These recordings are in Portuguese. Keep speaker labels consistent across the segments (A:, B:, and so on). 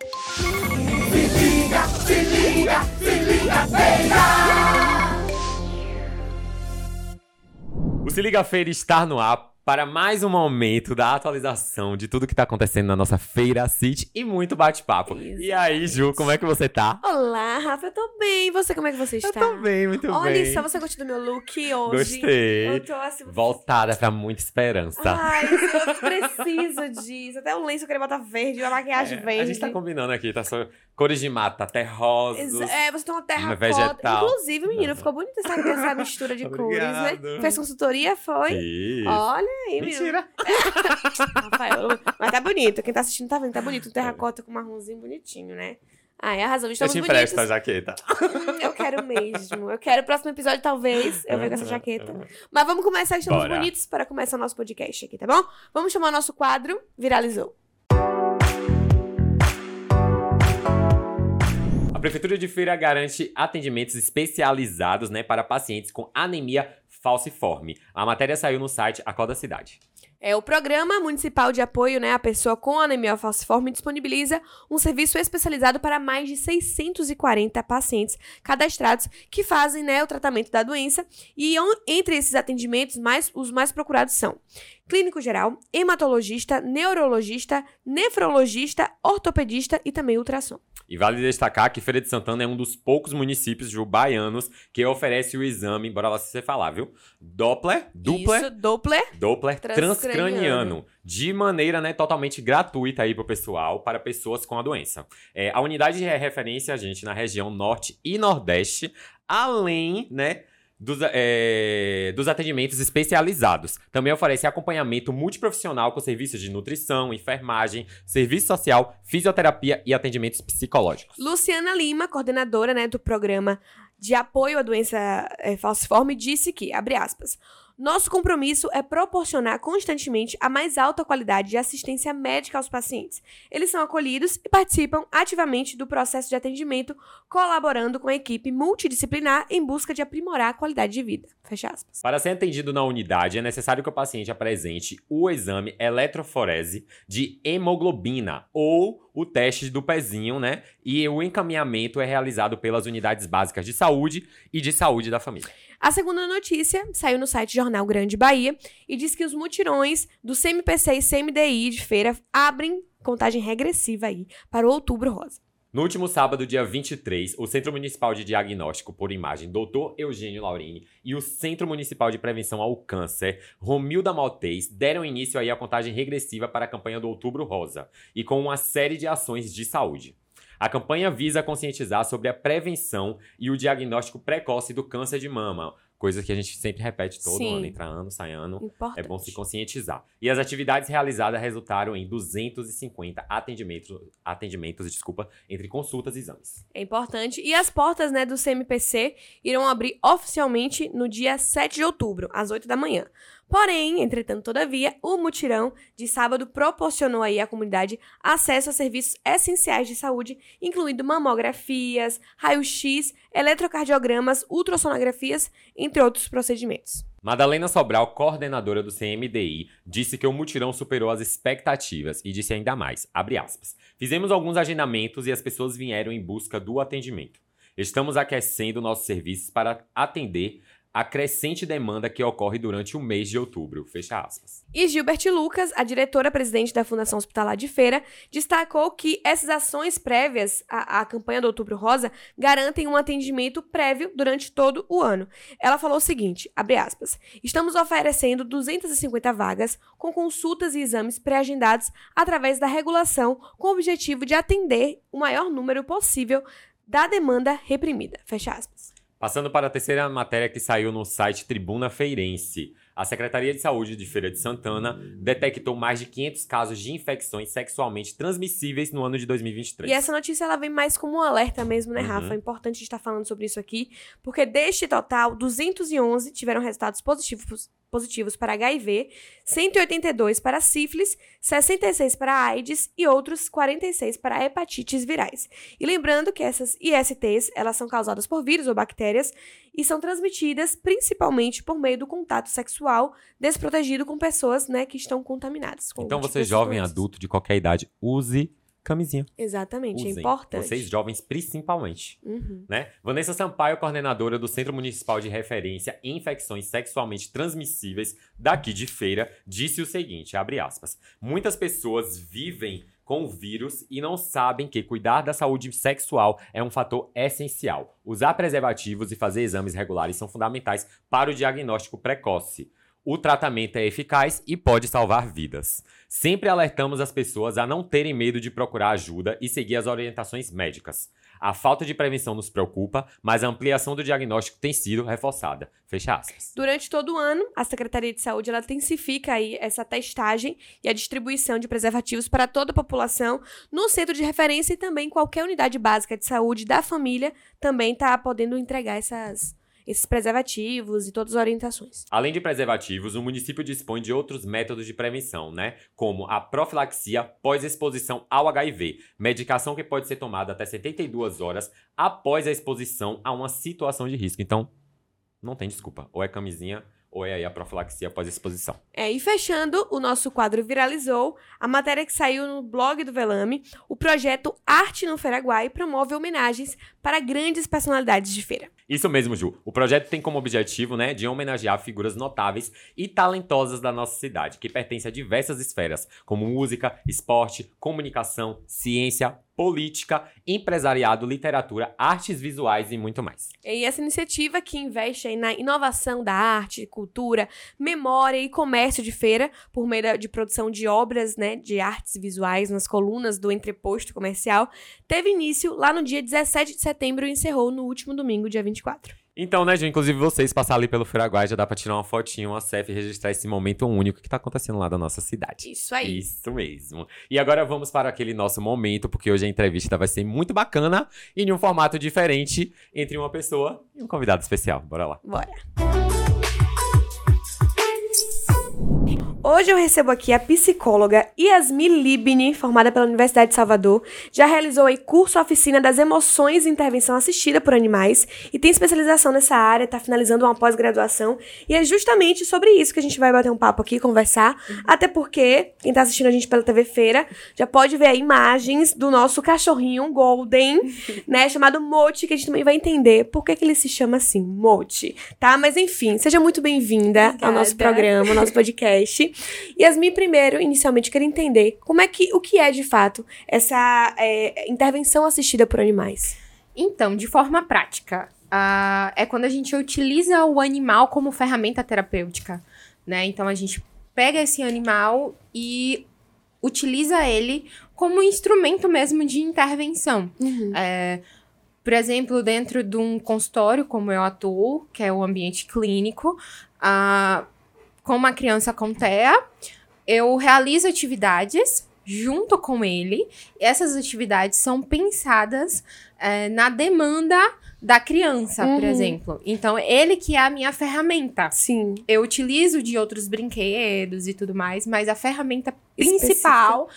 A: Se liga, se liga, se liga, feira!
B: O Se Liga Feira está no ar para mais um momento da atualização de tudo que tá acontecendo na nossa Feira City e muito bate-papo. E aí, Ju, como é que você tá?
C: Olá, Rafa, eu tô bem. E você, como é que você está?
B: Eu tô bem, muito
C: Olha
B: bem.
C: só, você gostou do meu look hoje?
B: Gostei.
C: Eu tô assim...
B: Voltada pra muita esperança.
C: Ai, eu preciso disso. Até o lenço eu queria botar verde, uma maquiagem
B: É,
C: verde.
B: A gente tá combinando aqui, tá só cores de mata, terrosos.
C: Exa- É, você tem uma terra
B: vegetal.
C: Inclusive, menino, ficou bonita essa, essa mistura de cores, né? Fez consultoria, foi?
B: Fiz.
C: Olha aí, menino.
B: Mentira.
C: Rafael, mas tá bonito. Quem tá assistindo tá vendo, tá bonito. Um terracota com marronzinho bonitinho, né? Ai, arrasou.
B: Eu
C: Estamos
B: te
C: bonitos.
B: empresto a jaqueta.
C: Hum, eu quero mesmo. Eu quero. Próximo episódio, talvez, eu venho com essa jaqueta. Mas vamos começar, estamos
B: Bora.
C: bonitos para começar o nosso podcast aqui, tá bom? Vamos chamar o nosso quadro Viralizou.
B: A Prefeitura de Feira garante atendimentos especializados né, para pacientes com anemia falciforme. A matéria saiu no site Acorda Cidade.
C: É, o Programa Municipal de Apoio né, à Pessoa com Anemia Falciforme disponibiliza um serviço especializado para mais de 640 pacientes cadastrados que fazem né, o tratamento da doença. E entre esses atendimentos, mais, os mais procurados são clínico geral, hematologista, neurologista, nefrologista, ortopedista e também ultrassom.
B: E vale destacar que Feira de Santana é um dos poucos municípios Ju, baianos que oferece o exame, bora lá se você falar, viu? Doppler, Doppler,
C: Isso, Doppler.
B: Doppler
C: Transcraniano.
B: de maneira né, totalmente gratuita aí pro pessoal, para pessoas com a doença. É, a unidade de referência, gente, na região norte e nordeste, além, né, dos, é, dos atendimentos especializados. Também oferece acompanhamento multiprofissional com serviços de nutrição, enfermagem, serviço social, fisioterapia e atendimentos psicológicos.
C: Luciana Lima, coordenadora né, do programa de apoio à doença eh, falciforme, disse que, abre aspas, nosso compromisso é proporcionar constantemente a mais alta qualidade de assistência médica aos pacientes. Eles são acolhidos e participam ativamente do processo de atendimento, colaborando com a equipe multidisciplinar em busca de aprimorar a qualidade de vida. Fecha aspas.
B: Para ser atendido na unidade, é necessário que o paciente apresente o exame eletroforese de hemoglobina ou o teste do pezinho, né? E o encaminhamento é realizado pelas unidades básicas de saúde e de saúde da família.
C: A segunda notícia saiu no site Jornal Grande Bahia e diz que os mutirões do CMPC e CMDI de feira abrem contagem regressiva aí para o Outubro Rosa.
B: No último sábado, dia 23, o Centro Municipal de Diagnóstico por Imagem, Dr. Eugênio Laurini, e o Centro Municipal de Prevenção ao Câncer, Romilda Maltês, deram início aí à contagem regressiva para a campanha do Outubro Rosa, e com uma série de ações de saúde. A campanha visa conscientizar sobre a prevenção e o diagnóstico precoce do câncer de mama, coisa que a gente sempre repete todo
C: Sim.
B: ano, entra ano, sai ano.
C: Importante.
B: É bom se conscientizar. E as atividades realizadas resultaram em 250 atendimentos, atendimentos desculpa, entre consultas e exames.
C: É importante. E as portas né, do CMPC irão abrir oficialmente no dia 7 de outubro, às 8 da manhã. Porém, entretanto, todavia, o mutirão de sábado proporcionou aí à comunidade acesso a serviços essenciais de saúde, incluindo mamografias, raio-x, eletrocardiogramas, ultrassonografias, entre outros procedimentos.
B: Madalena Sobral, coordenadora do CMDI, disse que o mutirão superou as expectativas e disse ainda mais, aspas, fizemos alguns agendamentos e as pessoas vieram em busca do atendimento. Estamos aquecendo nossos serviços para atender a crescente demanda que ocorre durante o mês de outubro, fecha aspas.
C: E Gilbert Lucas, a diretora-presidente da Fundação Hospitalar de Feira, destacou que essas ações prévias à, à campanha do Outubro Rosa garantem um atendimento prévio durante todo o ano. Ela falou o seguinte, abre aspas, estamos oferecendo 250 vagas com consultas e exames pré-agendados através da regulação com o objetivo de atender o maior número possível da demanda reprimida, fecha aspas.
B: Passando para a terceira matéria que saiu no site Tribuna Feirense. A Secretaria de Saúde de Feira de Santana detectou mais de 500 casos de infecções sexualmente transmissíveis no ano de 2023.
C: E essa notícia ela vem mais como um alerta mesmo, né, Rafa?
B: Uhum.
C: É importante estar falando sobre isso aqui, porque deste total, 211 tiveram resultados positivos, positivos para HIV, 182 para sífilis, 66 para AIDS e outros 46 para hepatites virais. E lembrando que essas ISTs, elas são causadas por vírus ou bactérias e são transmitidas principalmente por meio do contato sexual desprotegido com pessoas, né, que estão contaminadas.
B: Então
C: tipo
B: você, jovem adulto de qualquer idade, use camisinha.
C: Exatamente, é
B: Usem.
C: importante.
B: Vocês jovens, principalmente.
C: Uhum.
B: né? Vanessa Sampaio, coordenadora do Centro Municipal de Referência em Infecções Sexualmente Transmissíveis daqui de Feira, disse o seguinte, abre aspas, muitas pessoas vivem com o vírus e não sabem que cuidar da saúde sexual é um fator essencial. Usar preservativos e fazer exames regulares são fundamentais para o diagnóstico precoce. O tratamento é eficaz e pode salvar vidas. Sempre alertamos as pessoas a não terem medo de procurar ajuda e seguir as orientações médicas. A falta de prevenção nos preocupa, mas a ampliação do diagnóstico tem sido reforçada. Fecha aspas.
C: Durante todo o ano, a Secretaria de Saúde ela intensifica aí essa testagem e a distribuição de preservativos para toda a população no centro de referência e também qualquer unidade básica de saúde da família também está podendo entregar essas, esses preservativos e todas as orientações.
B: Além de preservativos, o município dispõe de outros métodos de prevenção, né? Como a profilaxia pós-exposição ao HIV, medicação que pode ser tomada até 72 horas após a exposição a uma situação de risco. Então, não tem desculpa. Ou é camisinha, ou é aí a profilaxia pós-exposição.
C: É, e fechando, o nosso quadro viralizou, a matéria que saiu no blog do Velame, o projeto Arte no Feraguai promove homenagens para grandes personalidades de feira.
B: Isso mesmo, Ju. O projeto tem como objetivo, né, de homenagear figuras notáveis e talentosas da nossa cidade, que pertencem a diversas esferas, como música, esporte, comunicação, ciência, política, empresariado, literatura, artes visuais e muito mais.
C: E essa iniciativa que investe na inovação da arte, cultura, memória e comércio de feira, por meio de produção de obras né, de artes visuais nas colunas do entreposto comercial, teve início lá no dia 17 de setembro e encerrou no último domingo, dia 24.
B: Então, né, Ju, inclusive vocês passar ali pelo Firaguai, já dá pra tirar uma fotinha, uma selfie e registrar esse momento único que tá acontecendo lá da nossa cidade.
C: Isso aí.
B: Isso mesmo. E agora vamos para aquele nosso momento, porque hoje a entrevista vai ser muito bacana e em um formato diferente entre uma pessoa e um convidado especial. Bora lá.
C: Bora. Hoje eu recebo aqui a psicóloga Yasmin Libni, formada pela Universidade de Salvador. Já realizou aí curso oficina das emoções e intervenção assistida por animais e tem especialização nessa área, está finalizando uma pós-graduação. E é justamente sobre isso que a gente vai bater um papo aqui, conversar. Até porque quem tá assistindo a gente pela TV Feira já pode ver imagens do nosso cachorrinho Golden, né, chamado Mochi, que a gente também vai entender por que, que ele se chama assim, Mochi, tá? Mas enfim, seja muito bem-vinda ao nosso programa, ao nosso podcast. Yasmin, primeiro, inicialmente, queria entender como é que, o que é de fato essa é, intervenção assistida por animais.
D: Então, de forma prática, ah, é quando a gente utiliza o animal como ferramenta terapêutica, né? Então, a gente pega esse animal e utiliza ele como instrumento mesmo de intervenção. É, por exemplo, dentro de um consultório, como eu atuo, que é o ambiente clínico, ah, com uma criança com TEA, eu realizo atividades junto com ele. Essas atividades são pensadas eh, na demanda da criança, por
C: Uhum.
D: exemplo. Então, ele que é a minha ferramenta.
C: Sim.
D: Eu utilizo de outros brinquedos e tudo mais, mas a ferramenta principal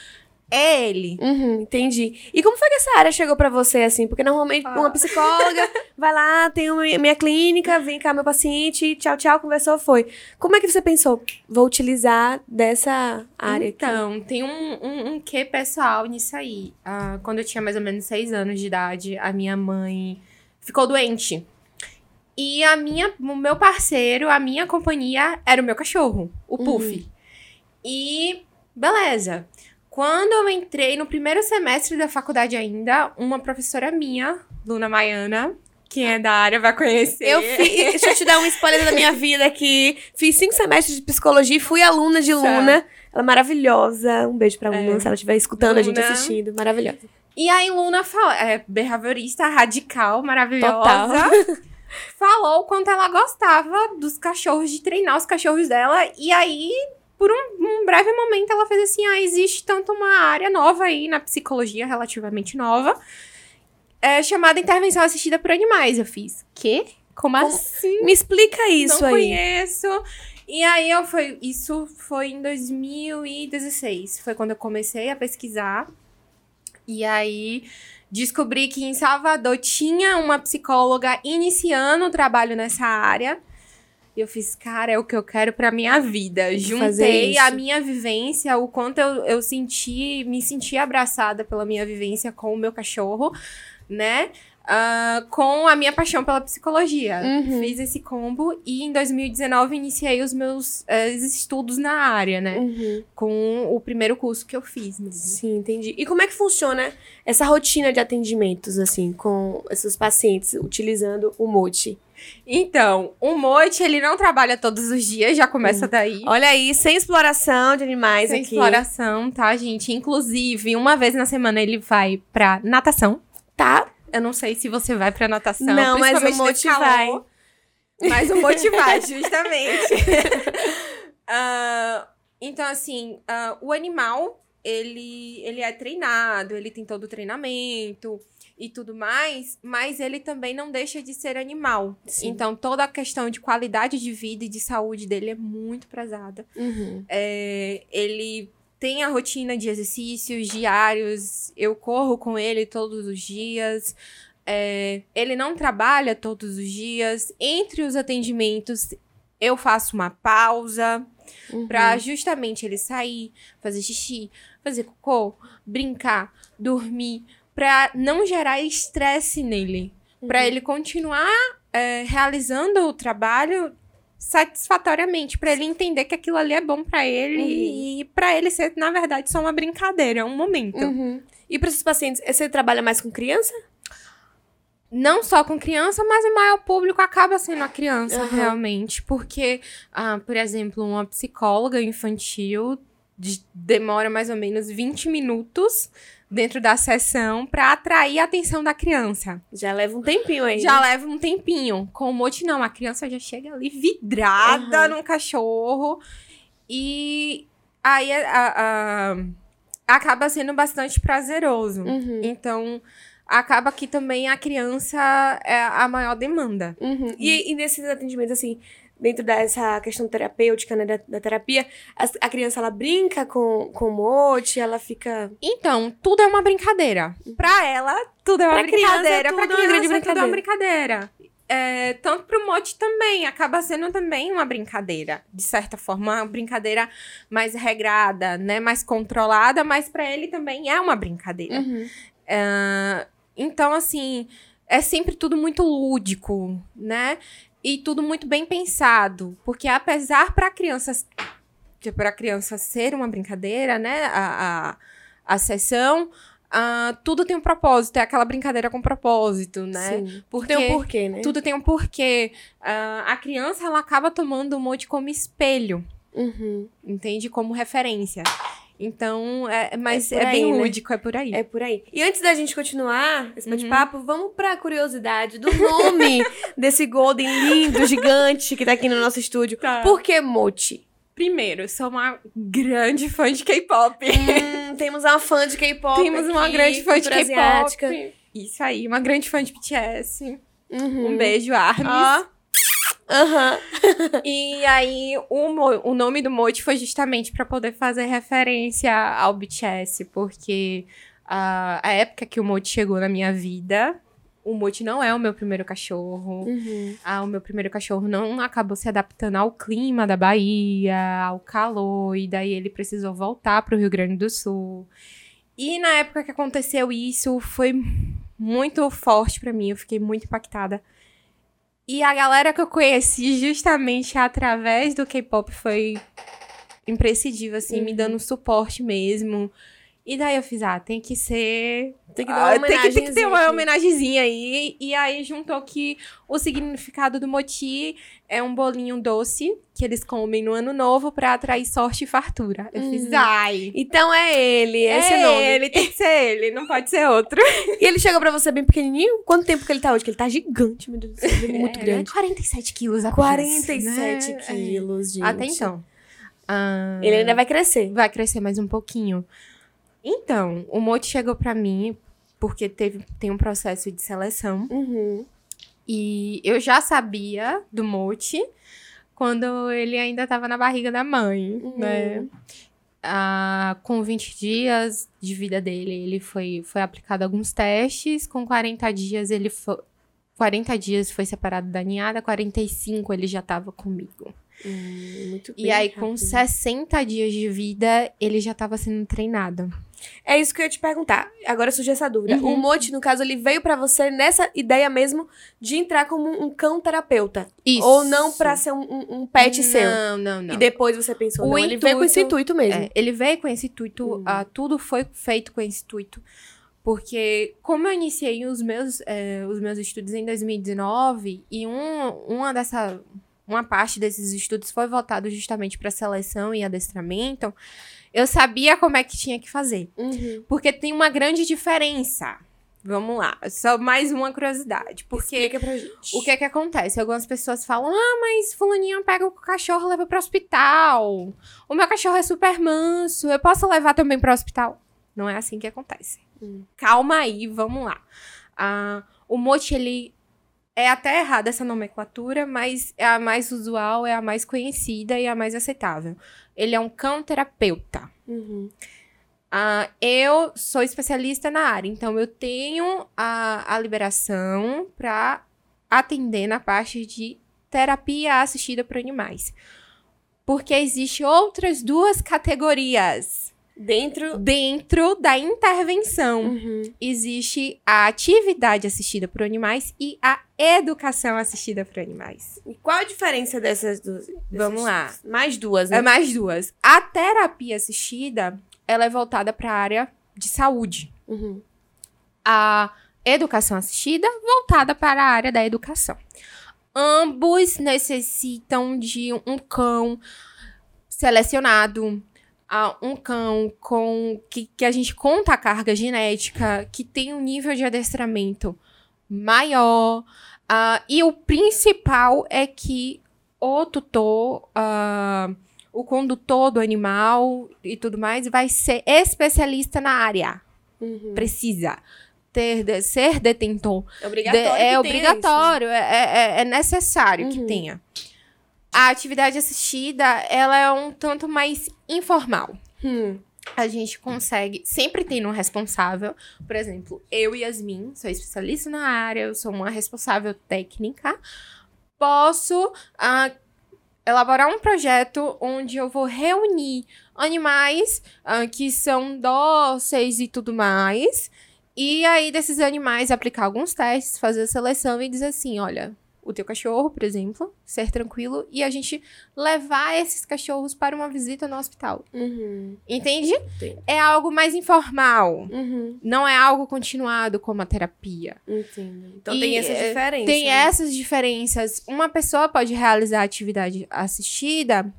D: é ele.
C: Uhum, entendi. E como foi que essa área chegou pra você, assim? Porque normalmente
D: Ah.
C: uma psicóloga vai lá, tem uma, minha clínica, vem cá meu paciente, tchau, tchau, conversou, foi. Como é que você pensou? Vou utilizar dessa área aqui.
D: Então, tem um, um, um quê pessoal nisso aí. Ah, quando eu tinha mais ou menos seis anos de idade, a minha mãe ficou doente. E a minha, o meu parceiro, a minha companhia era o meu cachorro, o
C: Uhum.
D: Puff. E beleza. Quando eu entrei no primeiro semestre da faculdade ainda, uma professora minha, Luna Maiana, quem é da área vai conhecer.
C: Eu fiz. Deixa eu te dar um spoiler da minha vida aqui. Fiz cinco semestres de psicologia e fui aluna de Luna. Ela é maravilhosa. Um beijo pra Luna,
D: É.
C: se ela estiver escutando a gente
D: Luna.
C: assistindo. Maravilhosa.
D: E aí Luna fala, é behaviorista radical, maravilhosa. Falou o quanto ela gostava dos cachorros, de treinar os cachorros dela. E aí, por um, um breve momento, ela fez assim: ah, existe tanto uma área nova aí na psicologia, relativamente nova, é, chamada intervenção assistida por animais. Eu fiz, quê? Como,
C: Como-
D: assim?
C: Me explica isso
D: Não
C: aí.
D: conheço. E aí eu foi, isso foi em 2016, foi quando eu comecei a pesquisar. E aí descobri que em Salvador tinha uma psicóloga iniciando o trabalho nessa área. E eu fiz, cara, é o que eu quero pra minha vida. Juntei a minha vivência, o quanto eu, eu senti, me senti abraçada pela minha vivência com o meu cachorro, né? Ah, com a minha paixão pela psicologia.
C: Uhum.
D: Fiz esse combo e em 2019 iniciei os meus eh, estudos na área, né?
C: Uhum.
D: Com o primeiro curso que eu fiz mesmo.
C: Sim, entendi. E como é que funciona essa rotina de atendimentos, assim, com esses pacientes utilizando o Mote?
D: Então, o Moite, ele não trabalha todos os dias, já começa daí.
C: Olha aí, sem exploração de animais
D: Sem
C: aqui.
D: exploração, tá, gente? Inclusive, uma vez na semana ele vai pra natação.
C: Tá?
D: Eu não sei se você vai pra natação.
C: Não, mas o Mote
D: calor. Mas o Mote vai, justamente. Ah, então, assim, ah, o animal, ele, ele é treinado, ele tem todo o treinamento e tudo mais, mas ele também não deixa de ser animal.
C: Sim.
D: Então, toda a questão de qualidade de vida e de saúde dele é muito prezada.
C: Uhum.
D: É, ele tem a rotina de exercícios diários, eu corro com ele todos os dias. É, ele não trabalha todos os dias. Entre os atendimentos, eu faço uma pausa
C: Uhum.
D: pra justamente ele sair, fazer xixi, fazer cocô, brincar, dormir, pra não gerar estresse nele,
C: Uhum.
D: ele continuar é, realizando o trabalho satisfatoriamente, pra ele entender que aquilo ali é bom pra ele
C: Uhum.
D: e pra ele ser na verdade só uma brincadeira, um momento.
C: Uhum. E para esses pacientes, você trabalha mais com criança?
D: não só com criança, mas o maior público acaba sendo a criança,
C: Aham.
D: realmente. Porque, ah, por exemplo, uma psicóloga infantil de- demora mais ou menos 20 minutos dentro da sessão para atrair a atenção da criança.
C: Já leva um tempinho aí.
D: Já
C: né?
D: leva um tempinho. Com o Mote, não. A criança já chega ali vidrada
C: Aham.
D: num cachorro. E aí a- a- a- acaba sendo bastante prazeroso.
C: Uhum.
D: Então, acaba que também a criança é a maior demanda.
C: Uhum. E, e nesses atendimentos, assim, dentro dessa questão terapêutica, né, da, da terapia, a, a criança, ela brinca com, com o mote, ela fica...
D: Então, tudo é uma brincadeira. Pra ela, tudo é uma
C: Pra criança,
D: brincadeira.
C: tudo
D: pra
C: é
D: criança,
C: grande
D: tudo é uma brincadeira. É, tanto pro Mote também, acaba sendo também uma brincadeira. De certa forma, uma brincadeira mais regrada, né? Mais controlada, mas pra ele também é uma brincadeira.
C: Uhum.
D: Ah, então, assim, é sempre tudo muito lúdico, né? E tudo muito bem pensado. Porque apesar para criança para criança ser uma brincadeira, né? A, a, a sessão, ah, tudo tem um propósito. É aquela brincadeira com propósito, né?
C: Sim.
D: Porque
C: Tem um porquê, né?
D: tudo tem um porquê. Ah, a criança, ela acaba tomando o monte como espelho,
C: Uhum.
D: entende? Como referência. Então, é, mas
C: É
D: é,
C: por
D: bem
C: aí, né?
D: lúdico, é por aí.
C: É por aí. E antes da gente continuar esse
D: Uhum.
C: bate-papo, vamos pra curiosidade do nome desse Golden lindo, gigante, que tá aqui no nosso estúdio.
D: Tá.
C: Por que Mochi?
D: Primeiro, sou uma grande fã de K-pop.
C: Hum, temos uma fã de K-pop
D: Temos uma
C: aqui,
D: grande fã de. K-pop. Isso aí, uma grande fã de BTS.
C: Uhum.
D: Um beijo, Armin.
C: Ó. Aham.
D: E aí, o, o nome do Mote foi justamente pra poder fazer referência ao BTS, porque a, a época que o Mote chegou na minha vida, o Mote não é o meu primeiro cachorro.
C: Uhum.
D: Ah, o meu primeiro cachorro não acabou se adaptando ao clima da Bahia, ao calor, e daí ele precisou voltar pro Rio Grande do Sul. E na época que aconteceu isso, foi muito forte pra mim, eu fiquei muito impactada. E a galera que eu conheci justamente através do K-pop foi imprescindível, assim, me dando suporte mesmo. E daí eu fiz, ah, tem que ser
C: Tem que
D: ah, tem, que, tem que ter uma
C: aqui.
D: homenagenzinha aí. E aí juntou que o significado do moti é um bolinho doce que eles comem no ano novo pra atrair sorte e fartura. Eu fiz,
C: Hum.
D: ai.
C: Então é ele, é esse
D: é
C: nome.
D: ele, tem que ser ele, não pode ser outro.
C: E ele chegou pra você bem pequenininho? Quanto tempo que ele tá hoje? Que ele tá gigante, meu Deus do céu, ele é muito
D: É,
C: grande.
D: 47 quilos apenas,
C: 47
D: né?
C: quilos, gente.
D: Até então. Ah,
C: Ele ainda vai crescer.
D: vai crescer mais um pouquinho. Então, o Mote chegou pra mim porque teve, tem um processo de seleção.
C: Uhum.
D: E eu já sabia do Mote quando ele ainda estava na barriga da mãe,
C: Uhum.
D: né? Ah, com 20 dias de vida dele, ele foi, foi aplicado alguns testes. Com 40 dias, ele fo- 40 dias foi separado da ninhada, 45 ele já tava comigo.
C: Hum,
D: E aí, com
C: rápido.
D: 60 dias de vida, ele já tava sendo treinado.
C: É isso que eu ia te perguntar. Agora surgiu essa dúvida.
D: Uhum.
C: O Mote, no caso, ele veio pra você nessa ideia mesmo de entrar como um cão terapeuta.
D: Isso.
C: Ou não pra ser um, um- um pet seu.
D: Não, não, não.
C: E depois você pensou,
D: O
C: não, ele veio com esse
D: intuito-
C: intuito mesmo.
D: É, ele veio com esse intuito,
C: Uhum.
D: ah, tudo foi feito com esse intuito. Porque, como eu iniciei os meus, eh, os meus estudos em 2019, e um, uma dessa. Uma parte desses estudos foi voltado justamente para seleção e adestramento. Eu sabia como é que tinha que fazer.
C: Uhum.
D: Porque tem uma grande diferença. Vamos lá, só mais uma curiosidade. Porque
C: Explica pra gente.
D: o que é que acontece? Algumas pessoas falam: ah, mas fulaninho pega o cachorro e leva pro hospital. O meu cachorro é super manso, eu posso levar também pro hospital? Não é assim que acontece.
C: Hum.
D: Calma aí, vamos lá. Ah, o mote, ele é até errada essa nomenclatura, mas é a mais usual, é a mais conhecida e a mais aceitável. Ele é um cão terapeuta.
C: Uhum.
D: Ah, eu sou especialista na área, então eu tenho a, a liberação para atender na parte de terapia assistida por animais. Porque existe outras duas categorias
C: Dentro.
D: dentro da intervenção.
C: Uhum.
D: Existe a atividade assistida por animais e a educação assistida por animais.
C: E qual a diferença dessas duas?
D: Vamos lá.
C: Mais duas, né?
D: É mais duas. A terapia assistida, ela é voltada para a área de saúde.
C: Uhum.
D: a educação assistida voltada para a área da educação. Ambos necessitam de um cão selecionado, ah, um cão com que, que a gente conta a carga genética, que tem um nível de adestramento maior. ah, e o principal é que o tutor, ah, o condutor do animal e tudo mais, vai ser especialista na área
C: Uhum.
D: precisa ter de- ser detentor.
C: É obrigatório.
D: De-
C: que
D: é
C: tenha
D: obrigatório, é, é- é necessário que
C: Uhum.
D: tenha. A atividade assistida, ela é um tanto mais informal.
C: Hum.
D: A gente consegue, sempre tem um responsável. Por exemplo, eu, Yasmin, sou especialista na área, eu sou uma responsável técnica. Posso ah, elaborar um projeto onde eu vou reunir animais ah, que são dóceis e tudo mais. E aí, desses animais, aplicar alguns testes, fazer a seleção e dizer assim: olha, o teu cachorro, por exemplo, ser tranquilo e a gente levar esses cachorros para uma visita no hospital.
C: Uhum.
D: Entende?
C: Entendo.
D: É algo mais informal.
C: Uhum.
D: Não é algo continuado como a terapia.
C: Entendo. Então
D: E,
C: tem essas
D: eh,
C: diferenças.
D: Tem
C: né?
D: essas diferenças. Uma pessoa pode realizar a atividade assistida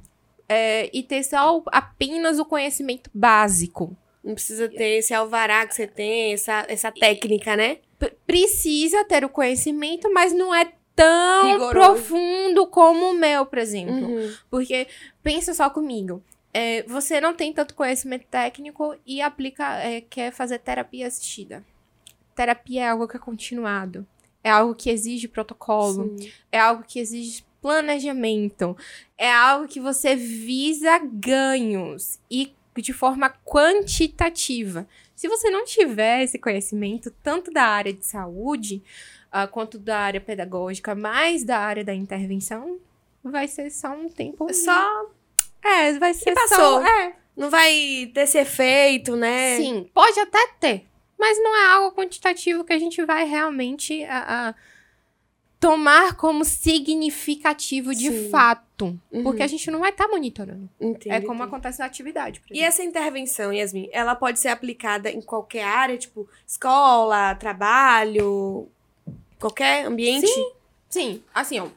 D: é, e ter só o- apenas o conhecimento básico.
C: Não precisa ter esse alvará que você tem, essa, essa técnica, né?
D: P- precisa ter o conhecimento, mas não é tão
C: Rigoroso.
D: profundo como o meu, por exemplo.
C: Uhum.
D: Porque, pensa só comigo. é, você não tem tanto conhecimento técnico e aplica, é, quer fazer terapia assistida. Terapia é algo que é continuado. É algo que exige protocolo.
C: Sim.
D: É algo que exige planejamento. É algo que você visa ganhos e de forma quantitativa. Se você não tiver esse conhecimento, tanto da área de saúde, ah, quanto da área pedagógica, mais da área da intervenção, vai ser só um tempo.
C: Só
D: É, vai ser
C: passou.
D: só. É,
C: não vai ter esse efeito, né?
D: sim, pode até ter. Mas não é algo quantitativo que a gente vai realmente a- a tomar como significativo de
C: Sim.
D: fato.
C: Uhum.
D: Porque a gente não vai estar monitorando.
C: Entendo,
D: é como acontece na atividade.
C: E essa intervenção, Yasmin, ela pode ser aplicada em qualquer área, tipo escola, trabalho, qualquer ambiente?
D: Sim, assim, ó.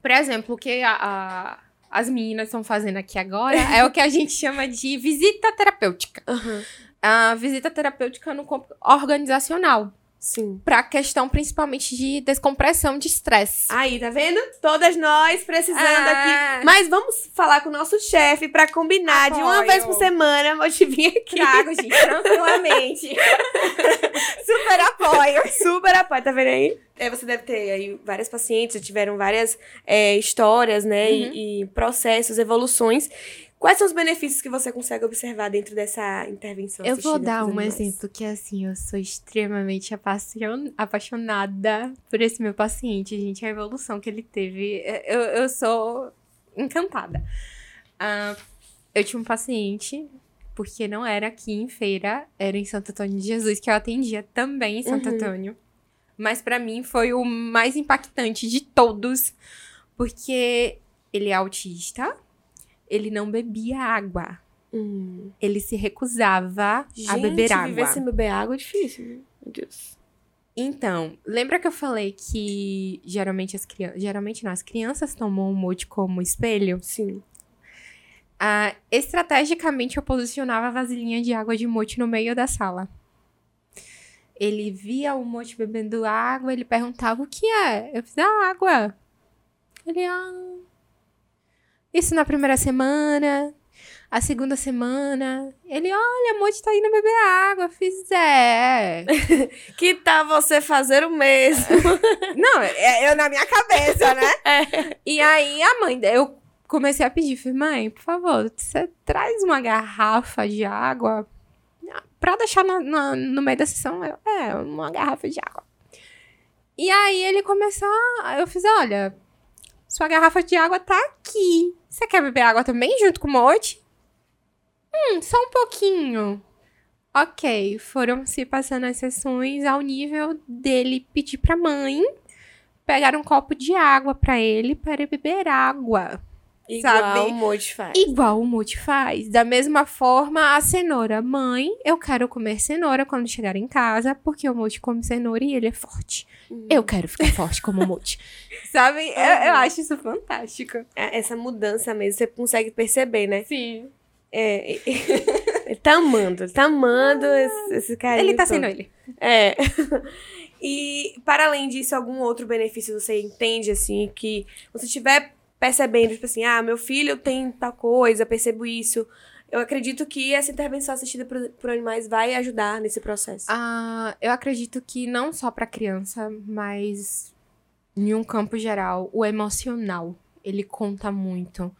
D: Por exemplo, o que a- a- as meninas estão fazendo aqui agora é o que a gente chama de visita terapêutica.
C: Aham.
D: A visita terapêutica no organizacional.
C: Sim.
D: Pra questão principalmente de descompressão de estresse.
C: Aí, tá vendo? Todas nós precisando
D: Ah.
C: aqui. Mas vamos falar com o nosso chefe pra combinar de uma
D: Apoio.
C: vez por semana. Vou te vir aqui.
D: Trago, gente, tranquilamente. Super apoio.
C: Super apoio, tá vendo aí? É, você deve ter aí várias pacientes, já tiveram várias é, histórias, né?
D: Uhum.
C: E, e processos, evoluções. Quais são os benefícios que você consegue observar dentro dessa intervenção?
D: Eu vou dar um exemplo que, assim, eu sou extremamente apaixon- apaixonada por esse meu paciente, gente. A evolução que ele teve, eu, eu sou encantada. Ah, eu tinha um paciente, porque não era aqui em feira, era em Santo Antônio de Jesus, que eu atendia também em Santo
C: Uhum.
D: Antônio. Mas pra mim foi o mais impactante de todos, porque ele é autista, ele não bebia água.
C: Hum.
D: Ele se recusava
C: Gente,
D: a beber água.
C: viver sem beber água é difícil, né? Meu Deus.
D: Então, lembra que eu falei que geralmente as crianças. Geralmente não, as crianças tomam o mote como espelho?
C: Sim.
D: Ah, estrategicamente eu posicionava a vasilhinha de água de mote no meio da sala. Ele via o mote bebendo água, ele perguntava o que é. Eu fiz a água. Ele, ah. Isso na primeira semana. A segunda semana. Ele, olha, mote tá indo beber água. Fiz, é.
C: Que tal você fazer o mesmo?
D: Não, é eu na minha cabeça, né? E aí a mãe, eu comecei a pedir, falei, mãe, por favor, você traz uma garrafa de água pra deixar na- na- no meio da sessão. Eu, é, uma garrafa de água. E aí ele começou, a- eu fiz, olha, sua garrafa de água tá aqui. Você quer beber água também junto com o mote? Hum, só um pouquinho. Ok, foram se passando as sessões ao nível dele pedir pra mãe pegar um copo de água pra ele para beber água.
C: Igual
D: Sabe?
C: o Mote faz.
D: Igual o Multi faz. Da mesma forma, a cenoura. Mãe, eu quero comer cenoura quando chegar em casa, porque o Multi come cenoura e ele é forte.
C: Hum.
D: Eu quero ficar forte como o Multi. Sabe? Eu, eu acho isso fantástico.
C: É, Essa mudança mesmo, você consegue perceber, né?
D: Sim.
C: É, ele tá amando, ele tá amando esse, esse carinho
D: Ele tá
C: todo.
D: sendo ele.
C: É. E, para além disso, algum outro benefício você entende, assim, que você estiver percebendo, tipo assim, ah, meu filho tem tal coisa, percebo isso. Eu acredito que essa intervenção assistida por, por animais vai ajudar nesse processo.
D: Ah, eu acredito que não só pra criança, mas em um campo geral, o emocional, ele conta muito,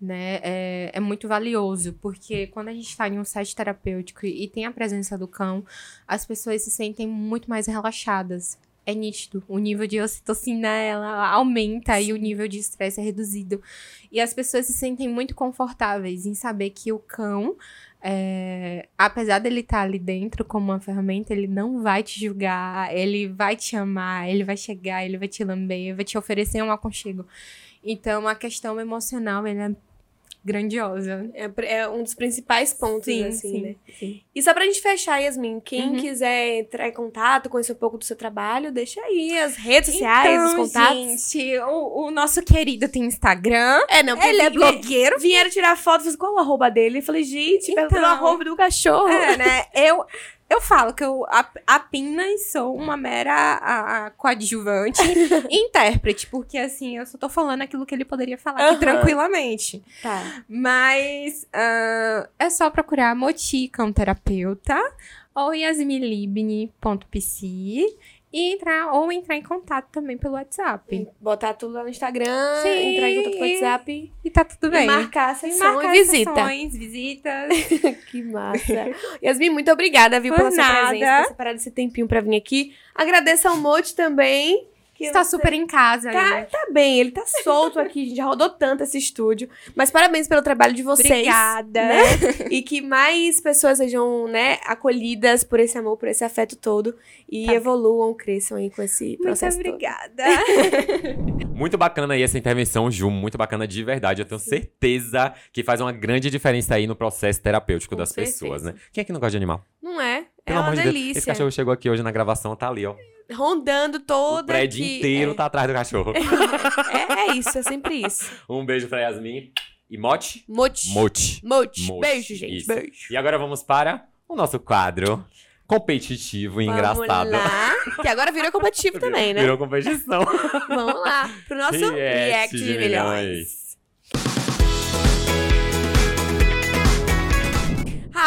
D: né? É, é muito valioso, porque quando a gente está em um set terapêutico e tem a presença do cão, as pessoas se sentem muito mais relaxadas. É nítido. O nível de ocitocina ela aumenta e o nível de estresse é reduzido. E as pessoas se sentem muito confortáveis em saber que o cão é, apesar dele estar ali dentro como uma ferramenta, ele não vai te julgar, ele vai te amar, ele vai chegar, ele vai te lamber, vai te oferecer um aconchego. Então, a questão emocional, ele é grandiosa.
C: É, é um dos principais pontos,
D: Sim,
C: assim,
D: sim,
C: né?
D: sim.
C: E só pra gente fechar, Yasmin, quem
D: Uhum.
C: quiser entrar em contato, conhecer um pouco do seu trabalho, deixa aí as redes sociais, os
D: Então,
C: contatos.
D: gente, o, o nosso querido tem Instagram,
C: É, não, porque
D: ele é blogueiro.
C: Vieram tirar foto, falei, qual o arroba dele? Eu falei, gente,
D: Então.
C: perguntou o arroba do cachorro.
D: É, né? Eu, eu falo que eu ap- apenas sou uma mera a, a coadjuvante e intérprete, porque assim, eu só tô falando aquilo que ele poderia falar aqui
C: Aham.
D: tranquilamente.
C: Tá.
D: Mas ah, é só procurar Moti Cão Terapeuta ou yasmilibni.pc e entrar, ou entrar em contato também pelo WhatsApp.
C: Botar tudo lá no Instagram,
D: Sim.
C: entrar em contato com o WhatsApp
D: E tá tudo bem.
C: e marcar a
D: E marcar
C: visita.
D: sessões, visitas.
C: Que massa. Yasmin, muito obrigada, viu,
D: Por
C: pela sua
D: nada.
C: presença, por separar esse tempinho pra vir aqui. Agradeço ao Mote também. Que
D: Está
C: você-
D: super em casa.
C: Tá,
D: né?
C: tá bem, ele tá solto aqui, a gente já rodou tanto esse estúdio. Mas parabéns pelo trabalho de vocês.
D: Obrigada.
C: né? E que mais pessoas sejam, né, acolhidas por esse amor, por esse afeto todo. E
D: Tá.
C: evoluam, cresçam aí com esse
D: Muito
C: processo todo.
D: obrigada.
B: Muito bacana aí essa intervenção, Ju. Muito bacana de verdade. Eu tenho certeza que faz uma grande diferença aí no processo terapêutico
C: Com
B: das
C: certeza.
B: pessoas, né? Quem é que não gosta de animal?
C: Não é?
B: Pelo
C: é uma
B: amor de
C: delícia.
B: Esse cachorro chegou aqui hoje na gravação, tá ali, ó.
C: Rondando toda
B: o prédio
C: aqui.
B: inteiro
C: é.
B: tá atrás do cachorro.
C: É, é isso, é sempre isso.
B: um beijo pra Yasmin. E Mote?
C: Mote.
B: Mote.
C: Mote. Beijo, gente.
B: isso.
C: Beijo.
B: E agora vamos para o nosso quadro competitivo e engraçado.
C: Vamos lá. Que agora virou competitivo também, né?
B: Virou competição.
C: Vamos lá. Pro nosso
B: React
C: React
B: de
C: de milhões.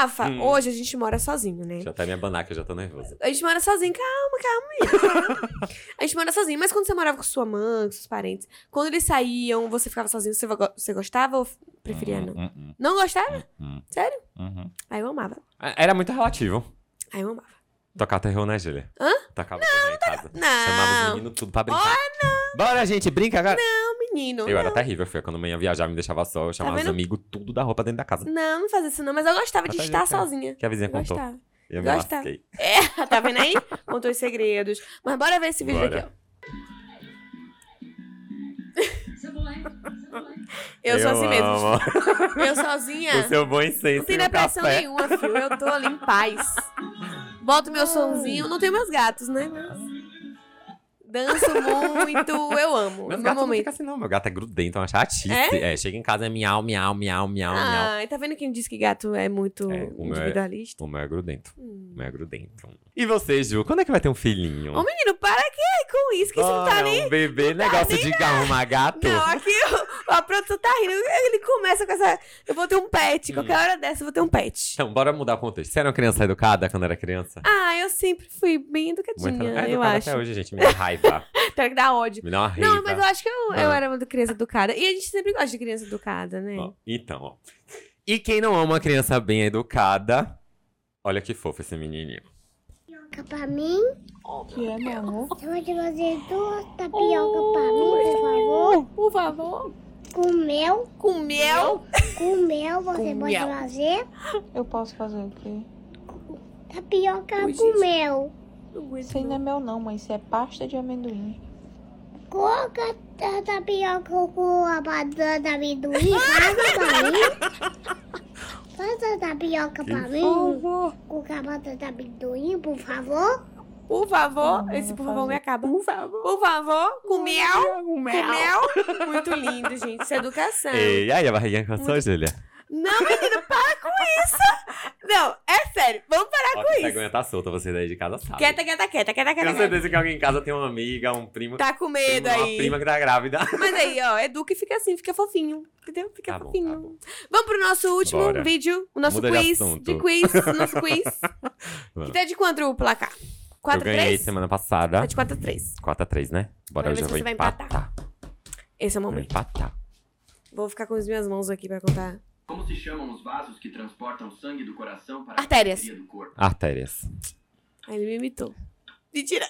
C: Rafa,
B: Hum.
C: hoje a gente mora sozinho, né?
B: Já abanar que eu já tô nervosa.
C: A gente mora sozinho, calma, calma, calma. a gente mora sozinho, mas quando você morava com sua mãe, com seus parentes, quando eles saíam, você ficava sozinho, você, você gostava ou preferia não?
B: Hum, hum,
C: Não gostava?
B: hum,
C: Sério?
B: uhum.
C: Aí eu amava.
B: Era muito relativo.
C: Aí eu amava.
B: Tocar terror, né, Júlia?
C: Hã?
B: Tocava terror em casa.
C: não.
B: Chamava os meninos tudo pra brincar. Bora, gente, brinca agora.
C: Não, menino.
B: Eu era terrível, foi quando ia viajar, me deixava só, eu chamava os
C: vendo?
B: amigos tudo da roupa dentro da casa.
C: Não, não fazia isso não, mas eu gostava de
B: tá
C: estar
B: gente, é.
C: sozinha.
B: Que a vizinha
C: Eu
B: contou.
C: gostava.
B: Eu me
C: Gosta.
B: lasquei.
C: É, tá vendo aí? Contou os segredos. Mas bora ver esse vídeo
B: Bora.
C: aqui, ó. Eu, sou assim mesmo. Eu sozinha.
B: O seu bom senso
C: Não tem depressão nenhuma, filho. Eu tô ali em paz. Boto meu sonzinho. Não tenho meus gatos, né? Mas... Danço muito. Eu amo.
B: Meu gato não
C: momento.
B: fica assim, não. Meu gato é grudento, é uma chatice.
C: É?
B: É? chega em casa é miau, miau, miau, miau, miau.
C: Ai, tá vendo quem disse que gato é muito
B: É, o meu é-
C: individualista?
B: O meu é grudento.
C: Hum.
B: O meu é grudento. E você, Ju, quando é que vai ter um filhinho?
C: Ô, menino, para que com isso, que você não tá nem...
B: um bebê, negócio de arrumar gato.
C: Não, aqui o- a produção tá rindo. Ele começa com essa... Eu vou ter um pet. Qualquer hora dessa eu vou ter um pet.
B: Então, bora mudar o contexto. Você era uma criança educada quando era criança?
C: Ah, eu sempre fui bem
B: Muito
C: educadinha,
B: é,
C: eu acho.
B: até hoje, gente. Me dá raiva.
C: Tem que dar ódio.
B: Me dá uma raiva.
C: Não, mas eu acho que eu, eu
B: Ah.
C: era uma criança educada. E a gente sempre gosta de criança educada, né?
B: Ó, então, ó. E quem não ama uma criança bem educada? Olha que fofo esse menininho.
E: Tapioca pra mim.
F: Que é, meu amor?
E: Você pode fazer duas tapioca pra mim, por favor?
C: Por favor.
E: Com mel.
C: Com mel.
E: Com mel você
C: Com
E: pode
C: mel.
E: fazer.
F: Eu posso fazer o quê?
E: Tapioca
C: Ui,
E: com
C: gente.
E: mel.
F: Isso aí não é mel não, mas isso é pasta de amendoim.
E: Coloca a tapioca com a banana de amendoim. Faz pra mim. Faz a tapioca pra mim. Com a banana de amendoim, por favor.
C: Por favor.
F: Não,
C: Esse por favor me acaba. Por favor. Por favor. Com mel. Com mel. Muito lindo, gente. Isso é educação.
B: E aí, a barriguinha cansou, Júlia?
C: Não, menino, para com isso. Não, é sério. Vamos parar
B: Ó,
C: com isso.
B: vergonha tá solta, você daí de casa sabe.
C: Quieta, quieta, quieta, quieta, quieta.
B: Tenho certeza que alguém em casa tem uma amiga, um primo.
C: Tá com medo
B: uma
C: aí.
B: prima que tá grávida.
C: Mas aí, ó, educa e fica assim, fica fofinho. Entendeu? Fica
B: Tá bom,
C: fofinho.
B: tá bom.
C: Vamos pro nosso último
B: Bora.
C: vídeo, o nosso
B: Muda de
C: quiz.
B: assunto.
C: De quiz, nosso quiz. Que tá de quanto o placar?
B: Eu
C: 4
B: ganhei
C: 3?
B: semana passada.
C: Tá de 4 a 3.
B: 4x3, né? Bora,
C: Bora
B: eu
C: ver
B: já vou empatar.
C: empatar. Esse é o
B: Vou
C: momento.
B: empatar.
C: Vou ficar com as minhas mãos aqui pra contar.
G: Como se chamam os vasos que transportam sangue do coração para
C: Artérias.
G: a bateria do corpo?
B: Artérias.
C: Aí ele me imitou. Mentira.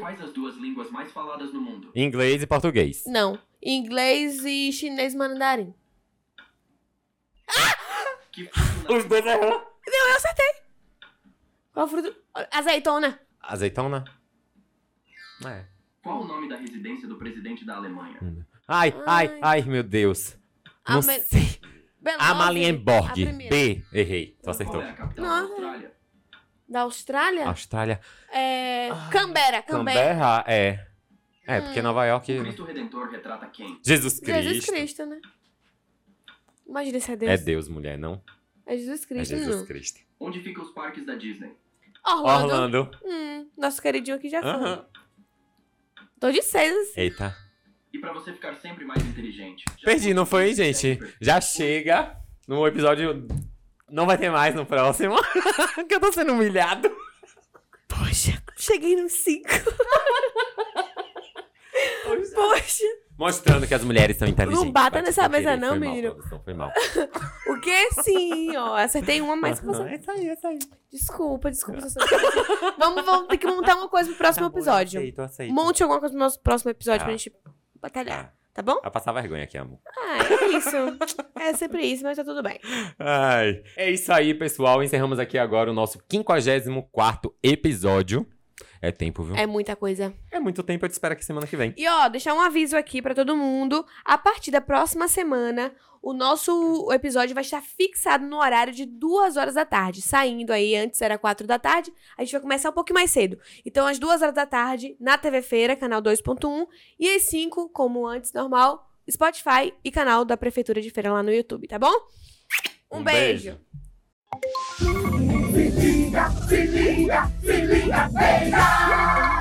G: Quais as duas línguas mais faladas no mundo?
B: Inglês e português.
C: Não. Inglês e chinês mandarim.
G: Que fruto
B: Os dois errou.
C: Não, eu acertei. Qual fruto? Azeitona.
B: Azeitona? É.
G: Qual o nome da residência do presidente da Alemanha?
B: Ai, ai,
C: Ai.
B: ai, meu Deus. Não
C: Amen-
B: sei.
C: Beethoven.
B: Amalienborg. B. Errei. Tu acertou.
G: É a capital
C: Não.
G: da Austrália?
C: Da Austrália?
B: Austrália.
C: É. Canberra, Canberra.
B: Canberra, é. É, porque Nova York.
G: O Cristo Redentor retrata quem?
B: Jesus Cristo.
C: Jesus Cristo, né? Imagina se é Deus.
B: É Deus, mulher, não?
C: É Jesus
B: É
C: Cristo,
B: Jesus
C: não.
B: Cristo.
G: Onde ficam os parques da Disney?
C: Orlando.
B: Orlando.
C: Hum, nosso queridinho aqui já foi.
B: Aham.
C: Tô de seis.
B: Eita.
G: E para você ficar sempre mais inteligente? já
B: Perdi, não foi, gente? Já chega no episódio. Não vai ter mais no próximo. que eu tô sendo humilhado.
C: Poxa, cheguei nos cinco. Poxa.
B: Mostrando que as mulheres são inteligentes.
C: Não bata nessa mesa
B: querer.
C: não,
B: Foi mal,
C: menino.
B: produção, foi mal.
C: O que? Sim, ó. Acertei uma mais que
B: Aham,
C: você.
B: É isso aí, é isso aí.
C: Desculpa, desculpa. se eu sou- vamos, vamos ter que montar uma coisa pro próximo
B: Tá bom,
C: episódio.
B: aceito, aceito.
C: Monte alguma coisa pro nosso próximo episódio
B: Tá.
C: pra gente batalhar.
B: Tá.
C: Tá bom?
B: Vai passar vergonha aqui, amor.
C: Ah, é isso. É sempre isso, mas tá tudo bem.
B: Ai. É isso aí, pessoal. Encerramos aqui agora o nosso 54 episódio. É tempo, viu?
C: É muita coisa.
B: É muito tempo, eu te espero aqui semana que vem.
C: E ó, deixar um aviso aqui pra todo mundo. A partir da próxima semana, o nosso episódio vai estar fixado no horário de duas horas da tarde. Saindo aí, antes era quatro da tarde, a gente vai começar um pouquinho mais cedo. Então, às duas horas da tarde, na TV Feira, canal 2.1. E às 5, como antes, normal, Spotify e canal da Prefeitura de Feira lá no YouTube, tá bom? Um,
B: Um
C: beijo.
B: beijo
A: liga, se liga, se liga!